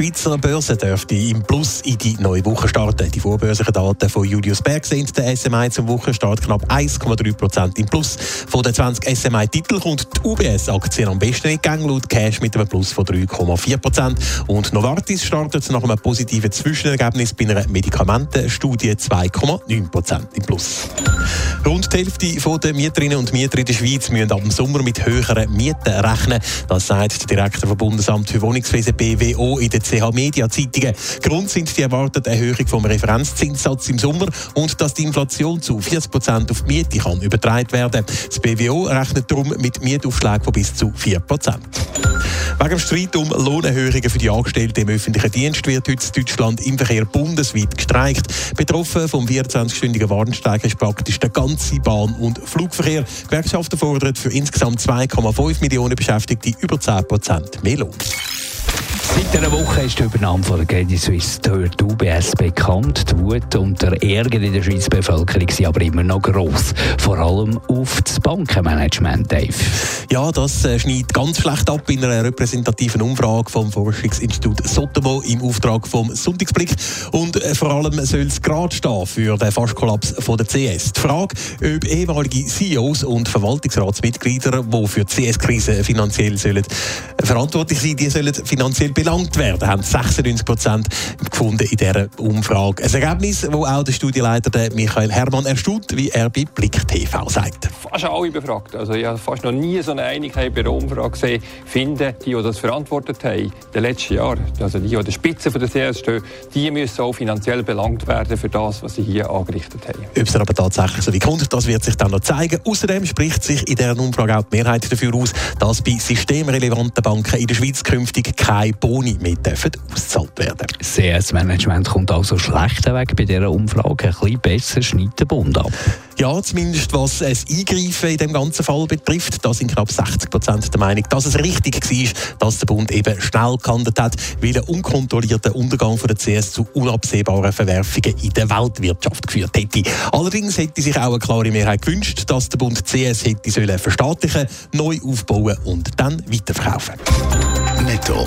Die Schweizer Börse dürfte im Plus in die neue Woche starten. Die vorbörslichen Daten von Julius Berg sind der SMI zum Wochenstart knapp 1,3% im Plus. Von den 20 SMI-Titeln kommt die UBS-Aktie am besten in Gang, laut Cash mit einem Plus von 3,4%. Und Novartis startet nach einem positiven Zwischenergebnis bei einer Medikamentenstudie 2,9% im Plus. Rund die Hälfte der Mieterinnen und Mieter in der Schweiz müssen ab dem Sommer mit höheren Mieten rechnen. Das sagt der Direktor vom Bundesamt für Wohnungswesen BWO in der CH Media Zeitungen. Grund sind die erwartete Erhöhung vom Referenzzinssatz im Sommer und dass die Inflation zu 40 Prozent auf die Miete kann übertragen werden. Das BWO rechnet darum mit Mietaufschlägen von bis zu 4 Prozent. Wegen dem Streit um Lohnerhöhungen für die Angestellten im öffentlichen Dienst wird heute in Deutschland im Verkehr bundesweit gestreikt. Betroffen vom 24-stündigen Warnstreik ist praktisch der ganze Bahn- und Flugverkehr. Gewerkschaften fordern für insgesamt 2,5 Millionen Beschäftigte über 10 Prozent mehr Lohn. Seit einer Woche ist die Übernahme von der Credit Suisse durch die UBS bekannt. Die Wut und der Ärger in der Schweizer Bevölkerung sind aber immer noch gross. Vor allem auf das Bankenmanagement, Dave. Ja, das äh, schneidet ganz schlecht ab in einer repräsentativen Umfrage vom Forschungsinstitut Sotomo im Auftrag vom Sonntagsblick. Und äh, vor allem soll es gerade stehen für den Fastkollaps von der CS. Die Frage, ob ehemalige CEOs und Verwaltungsratsmitglieder, die für die CS-Krise finanziell sollen, verantwortlich sind, die sollen finanziell belangt werden, haben 96 Prozent gefunden in dieser Umfrage. Ein Ergebnis, das auch der Studienleiter Michael Hermann erstaunt, wie er bei Blick TV sagt. Fast alle befragt. Also ich habe fast noch nie so eine Einigkeit bei der Umfrage gesehen. Finden, die, die das verantwortet haben, in den letzten Jahren, also die, die an der Spitze der CS stehen, die müssen auch finanziell belangt werden für das, was sie hier angerichtet haben. Ob es aber tatsächlich so wie kommt, das wird sich dann noch zeigen. Außerdem spricht sich in dieser Umfrage auch die Mehrheit dafür aus, dass bei systemrelevanten Banken in der Schweiz künftig keine Boni mehr ausgezahlt werden. Das CS-Management kommt also schlechter weg bei dieser Umfrage. Ein bisschen besser schneidet der Bund ab. Ja, zumindest was es Eingreifen in dem ganzen Fall betrifft. Da sind knapp 60 Prozent der Meinung, dass es richtig war, dass der Bund eben schnell gehandelt hat, weil ein unkontrollierter Untergang von der CS zu unabsehbaren Verwerfungen in der Weltwirtschaft geführt hätte. Allerdings hätte sich auch eine klare Mehrheit gewünscht, dass der Bund CS hätte sollen verstaatlichen, neu aufbauen und dann weiterverkaufen. Netto.